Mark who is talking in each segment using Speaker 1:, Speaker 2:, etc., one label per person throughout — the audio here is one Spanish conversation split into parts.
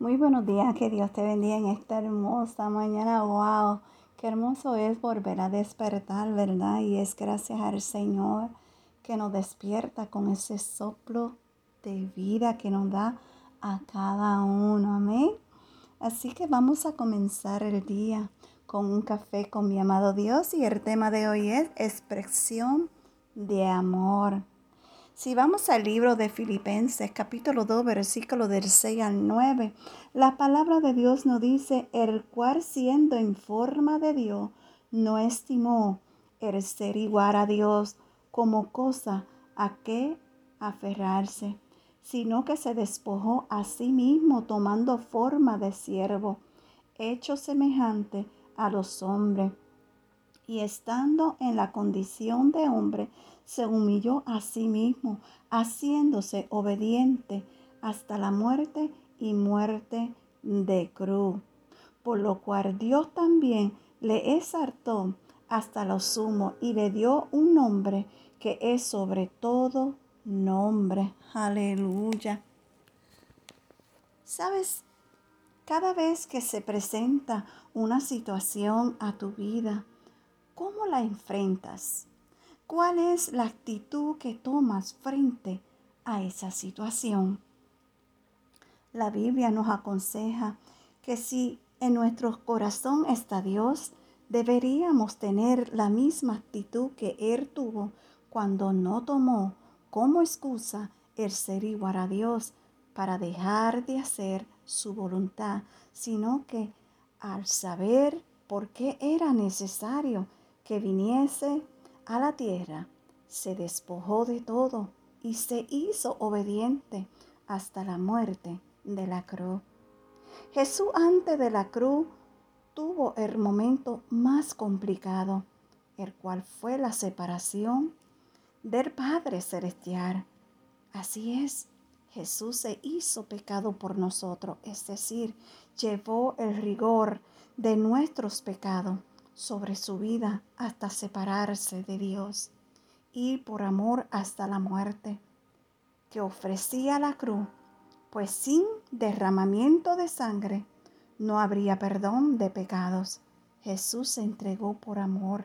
Speaker 1: Muy buenos días, que Dios te bendiga en esta hermosa mañana. Wow, qué hermoso es volver a despertar, ¿verdad? Y es gracias al Señor que nos despierta con ese soplo de vida que nos da a cada uno. Amén. Así que vamos a comenzar el día con un café con mi amado Dios y el tema de hoy es expresión de amor. Si vamos al libro de Filipenses capítulo 2 versículo del 6 al 9, la palabra de Dios nos dice, el cual siendo en forma de Dios, no estimó el ser igual a Dios como cosa a que aferrarse, sino que se despojó a sí mismo tomando forma de siervo, hecho semejante a los hombres y estando en la condición de hombre, se humilló a sí mismo, haciéndose obediente hasta la muerte y muerte de cruz. Por lo cual Dios también le exaltó hasta lo sumo y le dio un nombre que es sobre todo nombre. Aleluya. ¿Sabes? Cada vez que se presenta una situación a tu vida, ¿Cómo la enfrentas? ¿Cuál es la actitud que tomas frente a esa situación? La Biblia nos aconseja que si en nuestro corazón está Dios, deberíamos tener la misma actitud que Él tuvo cuando no tomó como excusa el ser igual a Dios para dejar de hacer su voluntad, sino que al saber por qué era necesario que viniese a la tierra, se despojó de todo y se hizo obediente hasta la muerte de la cruz. Jesús antes de la cruz tuvo el momento más complicado, el cual fue la separación del Padre Celestial. Así es, Jesús se hizo pecado por nosotros, es decir, llevó el rigor de nuestros pecados sobre su vida hasta separarse de Dios y por amor hasta la muerte, que ofrecía la cruz, pues sin derramamiento de sangre no habría perdón de pecados. Jesús se entregó por amor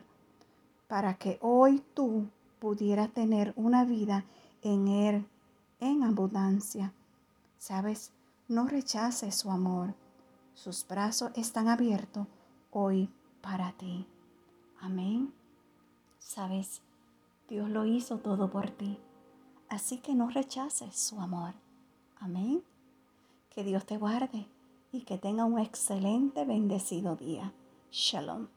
Speaker 1: para que hoy tú pudieras tener una vida en Él en abundancia. Sabes, no rechaces su amor. Sus brazos están abiertos hoy para ti. Amén. Sabes, Dios lo hizo todo por ti. Así que no rechaces su amor. Amén. Que Dios te guarde y que tenga un excelente, bendecido día. Shalom.